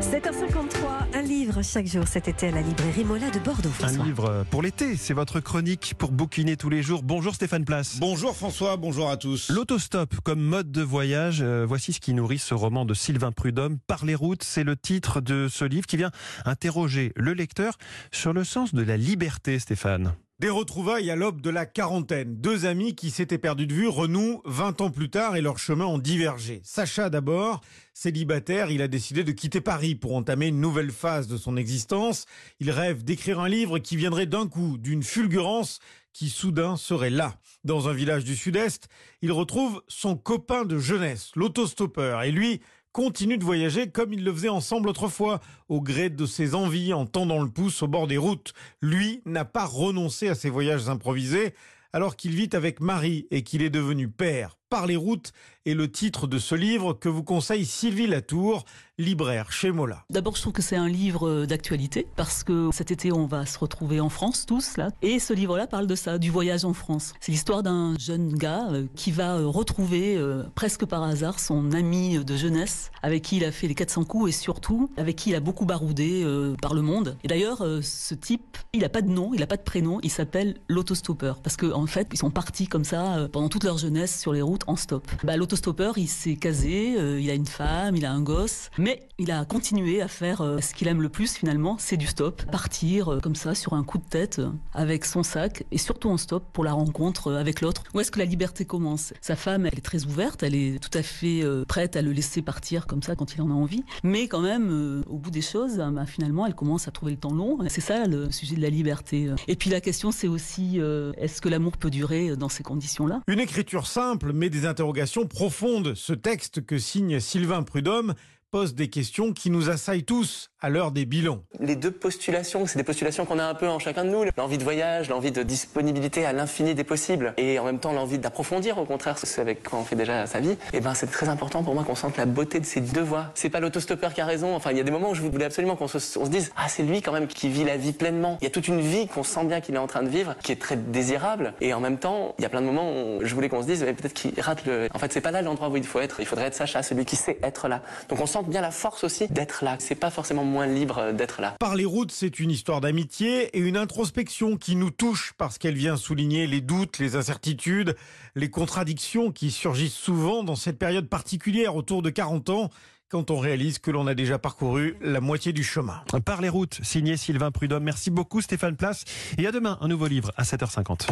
7h53, un livre chaque jour cet été à la librairie Mola de Bordeaux. François. Un livre pour l'été, c'est votre chronique pour bouquiner tous les jours. Bonjour Stéphane Place. Bonjour François, bonjour à tous. L'autostop comme mode de voyage, euh, voici ce qui nourrit ce roman de Sylvain Prudhomme. Par les routes, c'est le titre de ce livre qui vient interroger le lecteur sur le sens de la liberté, Stéphane. Des retrouvailles à l'aube de la quarantaine. Deux amis qui s'étaient perdus de vue renouent 20 ans plus tard et leurs chemins ont divergé. Sacha d'abord, célibataire, il a décidé de quitter Paris pour entamer une nouvelle phase de son existence. Il rêve d'écrire un livre qui viendrait d'un coup, d'une fulgurance qui soudain serait là. Dans un village du sud-est, il retrouve son copain de jeunesse, l'autostoppeur, et lui continue de voyager comme il le faisait ensemble autrefois, au gré de ses envies, en tendant le pouce au bord des routes. Lui n'a pas renoncé à ses voyages improvisés, alors qu'il vit avec Marie et qu'il est devenu père par les routes est le titre de ce livre que vous conseille Sylvie Latour, libraire chez Mola. D'abord, je trouve que c'est un livre d'actualité parce que cet été, on va se retrouver en France tous là. Et ce livre-là parle de ça, du voyage en France. C'est l'histoire d'un jeune gars euh, qui va euh, retrouver euh, presque par hasard son ami de jeunesse avec qui il a fait les 400 coups et surtout avec qui il a beaucoup baroudé par le monde. Et d'ailleurs, ce type, il n'a pas de nom, il n'a pas de prénom, il s'appelle l'autostoppeur parce qu'en en fait, ils sont partis comme ça pendant toute leur jeunesse sur les routes en stop. Bah, L'autostoppeur, il s'est casé, euh, il a une femme, il a un gosse, mais il a continué à faire euh, ce qu'il aime le plus finalement, c'est du stop. Partir euh, comme ça sur un coup de tête avec son sac et surtout en stop pour la rencontre avec l'autre. Où est-ce que la liberté commence? Sa femme, elle est très ouverte, elle est tout à fait prête à le laisser partir comme ça quand il en a envie. Mais quand même, au bout des choses, bah, finalement, elle commence à trouver le temps long. C'est ça le sujet de la liberté. Et puis la question, c'est aussi, est-ce que l'amour peut durer dans ces conditions-là? Une écriture simple, mais des interrogations profondes. Ce texte que signe Sylvain Prudhomme pose des questions qui nous assaillent tous à l'heure des bilans. Les deux postulations, c'est des postulations qu'on a un peu en chacun de nous. L'envie de voyage, l'envie de disponibilité à l'infini des possibles et en même temps l'envie d'approfondir au contraire ce avec quoi on fait déjà sa vie. Et eh ben c'est très important pour moi qu'on sente la beauté de ces deux voies. C'est pas l'autostoppeur qui a raison. Enfin, il y a des moments où je voulais absolument qu'on se, dise ah c'est lui quand même qui vit la vie pleinement. Il y a toute une vie qu'on sent bien qu'il est en train de vivre, qui est très désirable et en même temps il y a plein de moments où je voulais qu'on se dise peut-être qu'il rate le. En fait c'est pas là l'endroit où il faut être. Il faudrait être Sacha, celui qui sait être là. Donc on sent bien la force aussi d'être là. C'est pas forcément moins libre d'être là. Par les routes, c'est une histoire d'amitié et une introspection qui nous touche parce qu'elle vient souligner les doutes, les incertitudes, les contradictions qui surgissent souvent dans cette période particulière autour de 40 ans quand on réalise que l'on a déjà parcouru la moitié du chemin. Par les routes, signé Sylvain Prudhomme. Merci beaucoup Stéphane Place. Et à demain, un nouveau livre à 7h50.